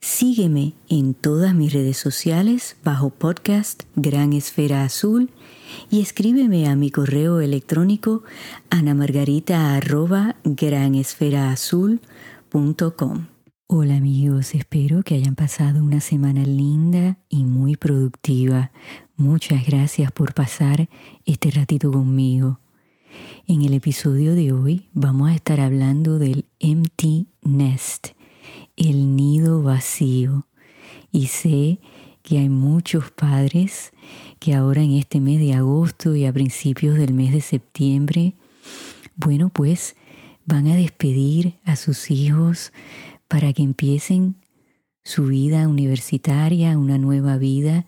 Sígueme en todas mis redes sociales bajo podcast Gran Esfera Azul y escríbeme a mi correo electrónico anamargarita.granesferaazul.com. Hola amigos, espero que hayan pasado una semana linda y muy productiva. Muchas gracias por pasar este ratito conmigo. En el episodio de hoy vamos a estar hablando del empty nest, el nido vacío. Y sé que hay muchos padres que ahora en este mes de agosto y a principios del mes de septiembre, bueno, pues van a despedir a sus hijos para que empiecen su vida universitaria, una nueva vida.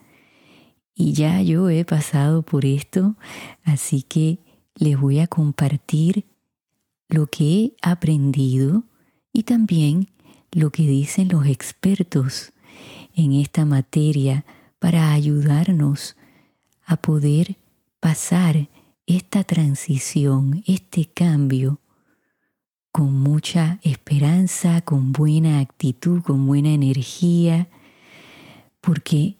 Y ya yo he pasado por esto, así que les voy a compartir lo que he aprendido y también lo que dicen los expertos en esta materia para ayudarnos a poder pasar esta transición, este cambio con mucha esperanza, con buena actitud, con buena energía, porque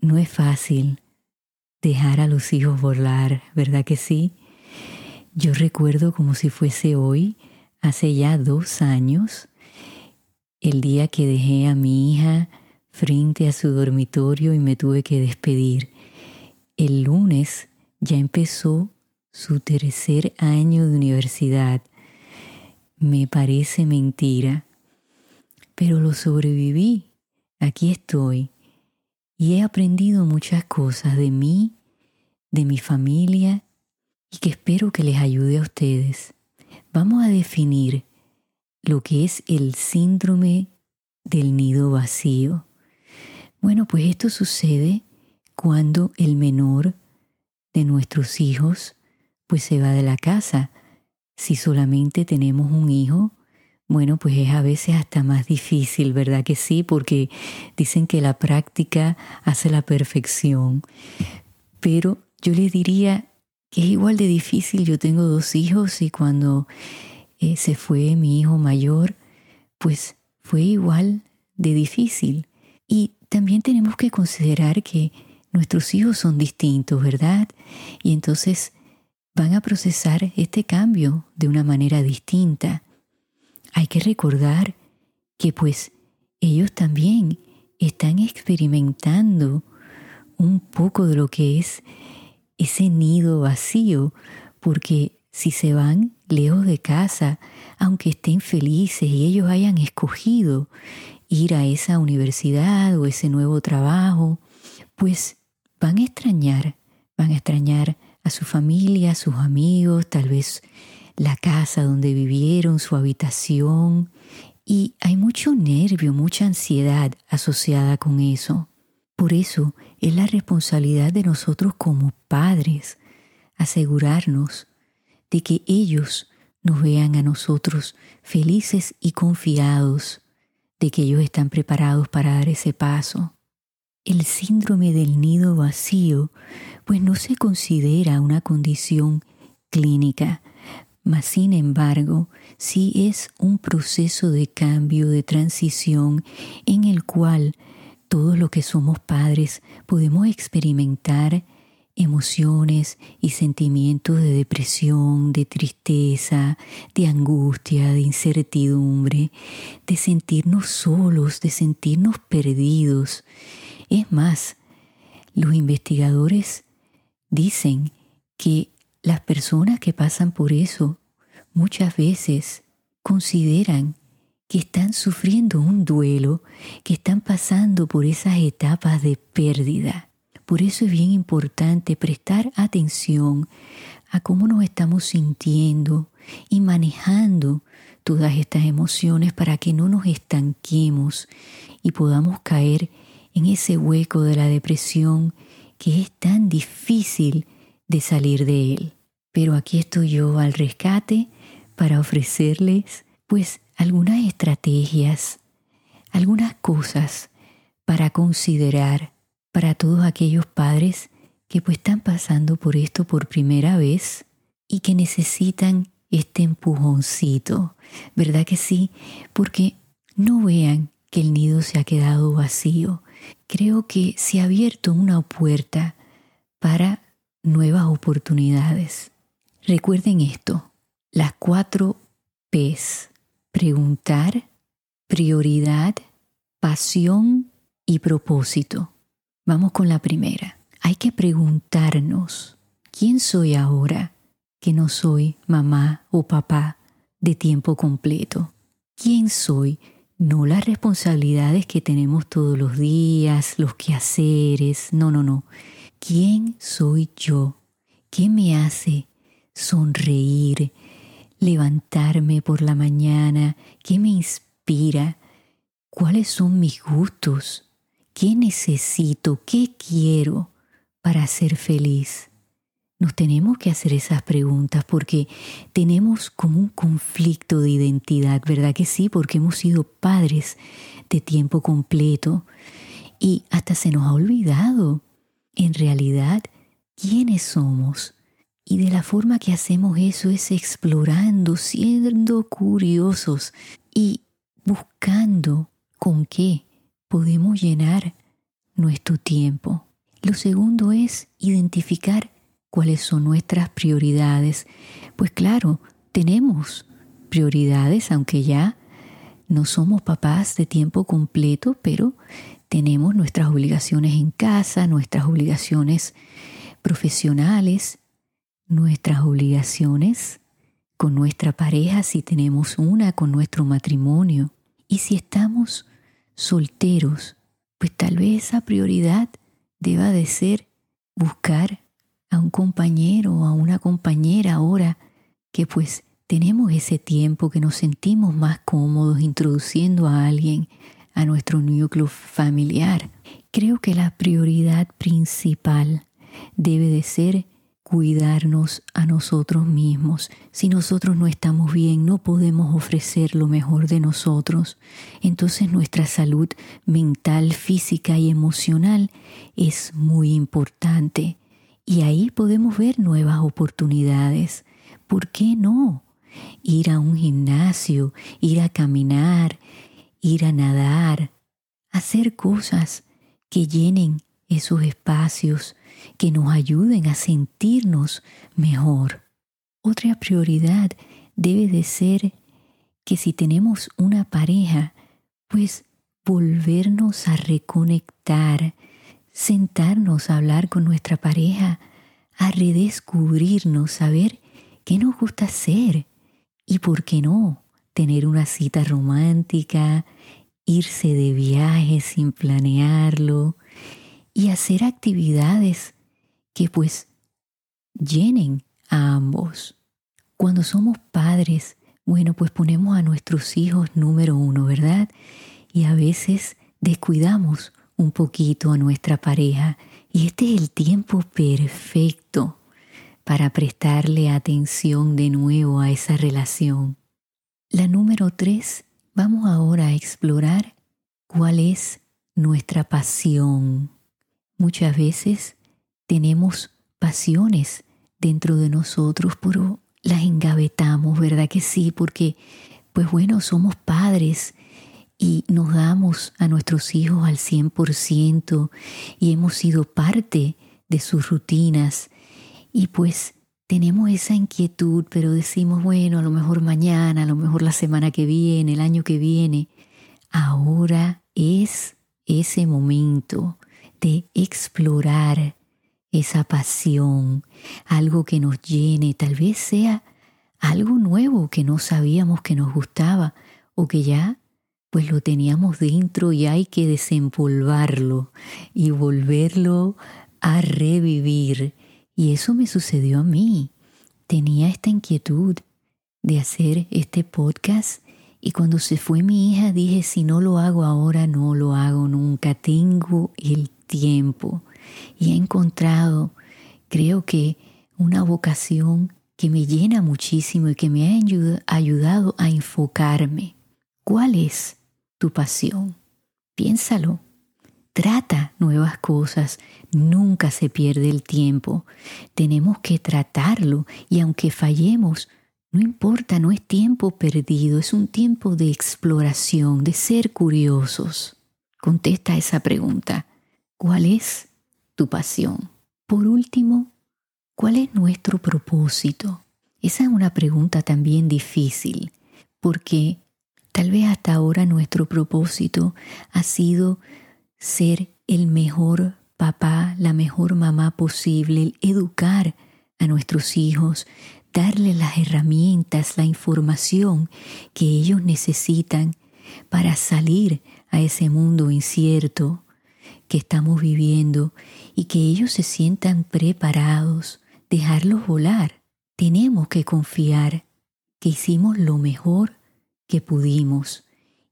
no es fácil dejar a los hijos volar, ¿verdad que sí? Yo recuerdo como si fuese hoy, hace ya dos años, el día que dejé a mi hija frente a su dormitorio y me tuve que despedir. El lunes ya empezó su tercer año de universidad me parece mentira, pero lo sobreviví. Aquí estoy y he aprendido muchas cosas de mí, de mi familia y que espero que les ayude a ustedes. Vamos a definir lo que es el síndrome del nido vacío. Bueno, pues esto sucede cuando el menor de nuestros hijos pues se va de la casa si solamente tenemos un hijo, bueno, pues es a veces hasta más difícil, ¿verdad que sí? Porque dicen que la práctica hace la perfección. Pero yo les diría que es igual de difícil. Yo tengo dos hijos y cuando eh, se fue mi hijo mayor, pues fue igual de difícil. Y también tenemos que considerar que nuestros hijos son distintos, ¿verdad? Y entonces van a procesar este cambio de una manera distinta. Hay que recordar que pues ellos también están experimentando un poco de lo que es ese nido vacío, porque si se van lejos de casa, aunque estén felices y ellos hayan escogido ir a esa universidad o ese nuevo trabajo, pues van a extrañar, van a extrañar a su familia, a sus amigos, tal vez la casa donde vivieron, su habitación. Y hay mucho nervio, mucha ansiedad asociada con eso. Por eso es la responsabilidad de nosotros como padres asegurarnos de que ellos nos vean a nosotros felices y confiados de que ellos están preparados para dar ese paso. El síndrome del nido vacío pues no se considera una condición clínica, mas sin embargo sí es un proceso de cambio, de transición en el cual todos los que somos padres podemos experimentar emociones y sentimientos de depresión, de tristeza, de angustia, de incertidumbre, de sentirnos solos, de sentirnos perdidos. Es más, los investigadores Dicen que las personas que pasan por eso muchas veces consideran que están sufriendo un duelo, que están pasando por esas etapas de pérdida. Por eso es bien importante prestar atención a cómo nos estamos sintiendo y manejando todas estas emociones para que no nos estanquemos y podamos caer en ese hueco de la depresión que es tan difícil de salir de él. Pero aquí estoy yo al rescate para ofrecerles pues algunas estrategias, algunas cosas para considerar para todos aquellos padres que pues están pasando por esto por primera vez y que necesitan este empujoncito, ¿verdad que sí? Porque no vean que el nido se ha quedado vacío. Creo que se ha abierto una puerta para nuevas oportunidades. Recuerden esto, las cuatro P's, preguntar, prioridad, pasión y propósito. Vamos con la primera. Hay que preguntarnos, ¿quién soy ahora que no soy mamá o papá de tiempo completo? ¿Quién soy? No las responsabilidades que tenemos todos los días, los quehaceres, no, no, no. ¿Quién soy yo? ¿Qué me hace sonreír, levantarme por la mañana? ¿Qué me inspira? ¿Cuáles son mis gustos? ¿Qué necesito? ¿Qué quiero para ser feliz? Nos tenemos que hacer esas preguntas porque tenemos como un conflicto de identidad, ¿verdad que sí? Porque hemos sido padres de tiempo completo y hasta se nos ha olvidado en realidad quiénes somos. Y de la forma que hacemos eso es explorando, siendo curiosos y buscando con qué podemos llenar nuestro tiempo. Lo segundo es identificar cuáles son nuestras prioridades. Pues claro, tenemos prioridades, aunque ya no somos papás de tiempo completo, pero tenemos nuestras obligaciones en casa, nuestras obligaciones profesionales, nuestras obligaciones con nuestra pareja si tenemos una, con nuestro matrimonio. Y si estamos solteros, pues tal vez esa prioridad deba de ser buscar a un compañero o a una compañera ahora que pues tenemos ese tiempo que nos sentimos más cómodos introduciendo a alguien a nuestro núcleo familiar. Creo que la prioridad principal debe de ser cuidarnos a nosotros mismos. Si nosotros no estamos bien, no podemos ofrecer lo mejor de nosotros. Entonces nuestra salud mental, física y emocional es muy importante. Y ahí podemos ver nuevas oportunidades. ¿Por qué no? Ir a un gimnasio, ir a caminar, ir a nadar, hacer cosas que llenen esos espacios, que nos ayuden a sentirnos mejor. Otra prioridad debe de ser que si tenemos una pareja, pues volvernos a reconectar, sentarnos a hablar con nuestra pareja, a redescubrirnos, saber qué nos gusta hacer y por qué no, tener una cita romántica, irse de viaje sin planearlo y hacer actividades que pues llenen a ambos. Cuando somos padres, bueno, pues ponemos a nuestros hijos número uno, ¿verdad? Y a veces descuidamos un poquito a nuestra pareja y este es el tiempo perfecto para prestarle atención de nuevo a esa relación. La número tres, vamos ahora a explorar cuál es nuestra pasión. Muchas veces tenemos pasiones dentro de nosotros, pero las engavetamos, ¿verdad que sí? Porque, pues bueno, somos padres y nos damos a nuestros hijos al 100% y hemos sido parte de sus rutinas y pues tenemos esa inquietud, pero decimos, bueno, a lo mejor mañana, a lo mejor la semana que viene, el año que viene. Ahora es ese momento de explorar esa pasión, algo que nos llene, tal vez sea algo nuevo que no sabíamos que nos gustaba o que ya pues lo teníamos dentro y hay que desempolvarlo y volverlo a revivir y eso me sucedió a mí. Tenía esta inquietud de hacer este podcast Y cuando se fue mi hija dije, si no lo hago ahora, no lo hago nunca. Tengo el tiempo. Y he encontrado, creo que, una vocación que me llena muchísimo y que me ha ayudado a enfocarme. ¿Cuál es tu pasión? Piénsalo. Trata nuevas cosas. Nunca se pierde el tiempo. Tenemos que tratarlo y aunque fallemos, no importa, no es tiempo perdido, es un tiempo de exploración, de ser curiosos. Contesta esa pregunta. ¿Cuál es tu pasión? Por último, ¿cuál es nuestro propósito? Esa es una pregunta también difícil, porque tal vez hasta ahora nuestro propósito ha sido ser el mejor papá, la mejor mamá posible, educar a nuestros hijos, darle las herramientas, la información que ellos necesitan para salir a ese mundo incierto que estamos viviendo y que ellos se sientan preparados, dejarlos volar. Tenemos que confiar que hicimos lo mejor que pudimos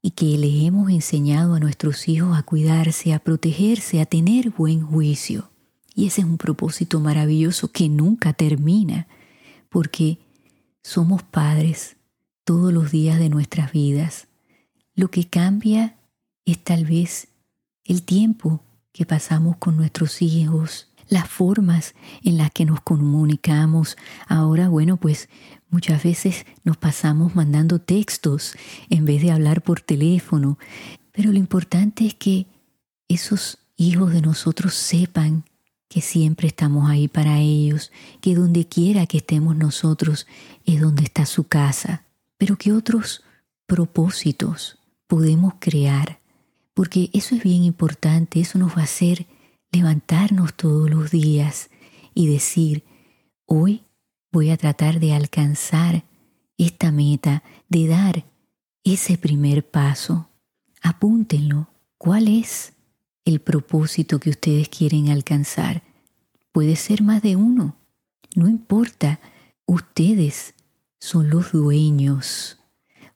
y que les hemos enseñado a nuestros hijos a cuidarse, a protegerse, a tener buen juicio. Y ese es un propósito maravilloso que nunca termina porque somos padres todos los días de nuestras vidas. Lo que cambia es tal vez el tiempo que pasamos con nuestros hijos, las formas en las que nos comunicamos. Ahora, bueno, pues muchas veces nos pasamos mandando textos en vez de hablar por teléfono, pero lo importante es que esos hijos de nosotros sepan que siempre estamos ahí para ellos, que donde quiera que estemos nosotros es donde está su casa, pero que otros propósitos podemos crear, porque eso es bien importante, eso nos va a hacer levantarnos todos los días y decir, hoy voy a tratar de alcanzar esta meta, de dar ese primer paso. Apúntenlo. ¿Cuál es? el propósito que ustedes quieren alcanzar. Puede ser más de uno. No importa. Ustedes son los dueños.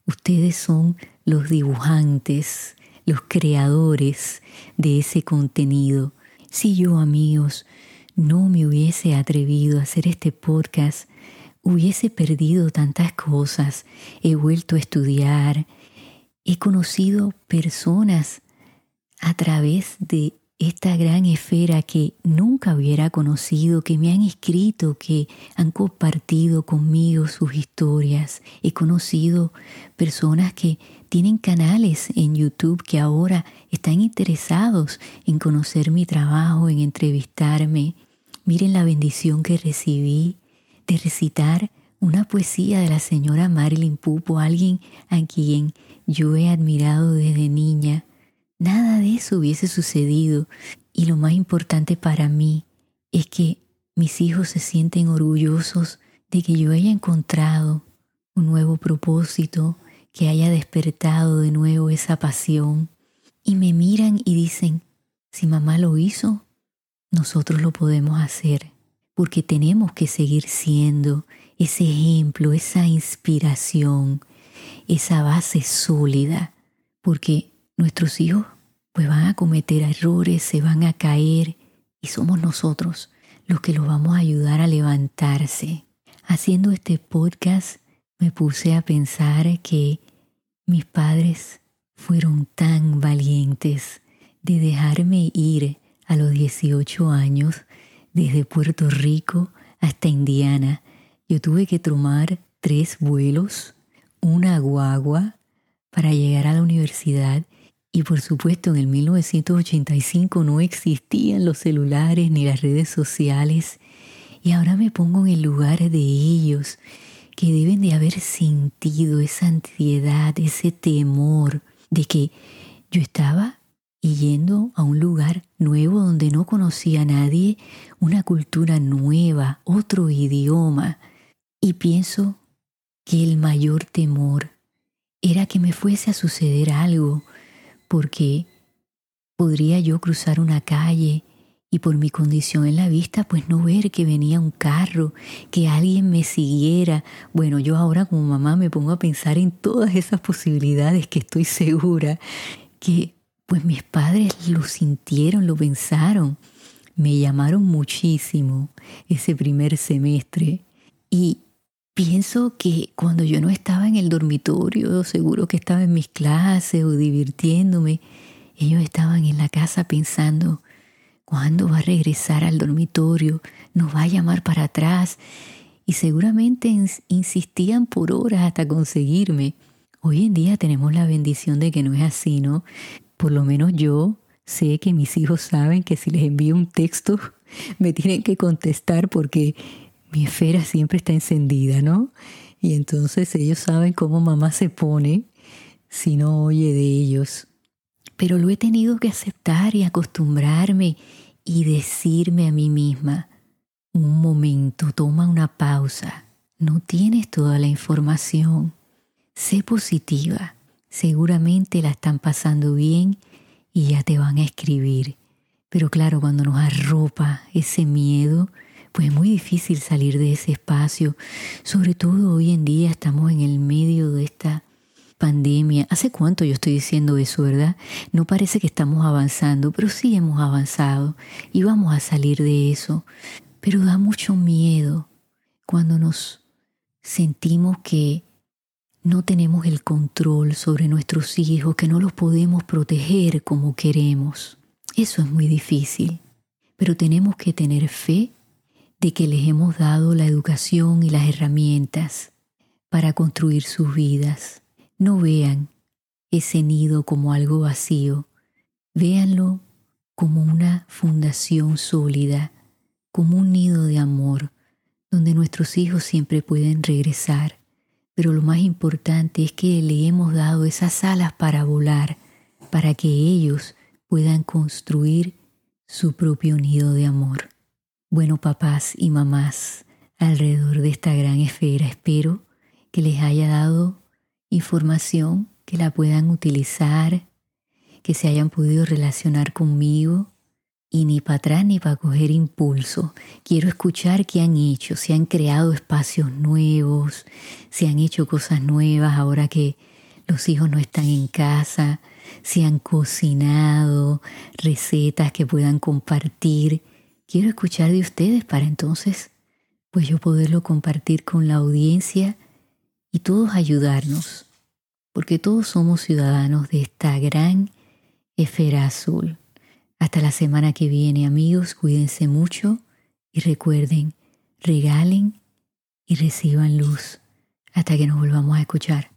Ustedes son los dibujantes, los creadores de ese contenido. Si yo, amigos, no me hubiese atrevido a hacer este podcast, hubiese perdido tantas cosas. He vuelto a estudiar, he conocido personas a través de esta gran esfera que nunca hubiera conocido, que me han escrito, que han compartido conmigo sus historias. He conocido personas que tienen canales en YouTube que ahora están interesados en conocer mi trabajo, en entrevistarme. Miren la bendición que recibí de recitar una poesía de la señora Marilyn Pupo, alguien a quien yo he admirado desde niña Nada de eso hubiese sucedido y lo más importante para mí es que mis hijos se sienten orgullosos de que yo haya encontrado un nuevo propósito, que haya despertado de nuevo esa pasión y me miran y dicen, si mamá lo hizo, nosotros lo podemos hacer, porque tenemos que seguir siendo ese ejemplo, esa inspiración, esa base sólida, porque nuestros hijos pues van a cometer errores, se van a caer y somos nosotros los que los vamos a ayudar a levantarse. Haciendo este podcast me puse a pensar que mis padres fueron tan valientes de dejarme ir a los 18 años desde Puerto Rico hasta Indiana. Yo tuve que tomar tres vuelos, una guagua para llegar a la universidad y por supuesto en el 1985 no existían los celulares ni las redes sociales. Y ahora me pongo en el lugar de ellos que deben de haber sentido esa ansiedad, ese temor de que yo estaba yendo a un lugar nuevo donde no conocía a nadie, una cultura nueva, otro idioma. Y pienso que el mayor temor era que me fuese a suceder algo, porque podría yo cruzar una calle y por mi condición en la vista, pues no ver que venía un carro, que alguien me siguiera. Bueno, yo ahora como mamá me pongo a pensar en todas esas posibilidades que estoy segura que pues mis padres lo sintieron, lo pensaron. Me llamaron muchísimo ese primer semestre y pienso que cuando yo no estaba en el dormitorio, seguro que estaba en mis clases o divirtiéndome, ellos estaban en la casa pensando, ¿cuándo va a regresar al dormitorio? ¿Nos va a llamar para atrás? Y seguramente insistían por horas hasta conseguirme. Hoy en día tenemos la bendición de que no es así, ¿no? Por lo menos yo sé que mis hijos saben que si les envío un texto me tienen que contestar porque mi esfera siempre está encendida, ¿no? Y entonces ellos saben cómo mamá se pone si no oye de ellos. Pero lo he tenido que aceptar y acostumbrarme y decirme a mí misma, un momento, toma una pausa, no tienes toda la información, sé positiva, seguramente la están pasando bien y ya te van a escribir. Pero claro, cuando nos arropa ese miedo, pues es muy difícil salir de ese espacio. Sobre todo hoy en día estamos en el medio de esta pandemia. ¿Hace cuánto yo estoy diciendo eso, verdad? No parece que estamos avanzando, pero sí hemos avanzado y vamos a salir de eso. Pero da mucho miedo cuando nos sentimos que no tenemos el control sobre nuestros hijos, que no los podemos proteger como queremos. Eso es muy difícil, pero tenemos que tener fe de que les hemos dado la educación y las herramientas para construir sus vidas. No vean ese nido como algo vacío, véanlo como una fundación sólida, como un nido de amor, donde nuestros hijos siempre pueden regresar. Pero lo más importante es que le hemos dado esas alas para volar, para que ellos puedan construir su propio nido de amor. Bueno, papás y mamás, alrededor de esta gran esfera, espero que les haya dado información que la puedan utilizar, que se hayan podido relacionar conmigo y ni para atrás ni para coger impulso. Quiero escuchar qué han hecho, si han creado espacios nuevos, si han hecho cosas nuevas ahora que los hijos no están en casa, si han cocinado recetas que puedan compartir. Quiero escuchar de ustedes para entonces pues yo poderlo compartir con la audiencia y todos ayudarnos, porque todos somos ciudadanos de esta gran esfera azul. Hasta la semana que viene, amigos, cuídense mucho y recuerden, regalen y reciban luz hasta que nos volvamos a escuchar.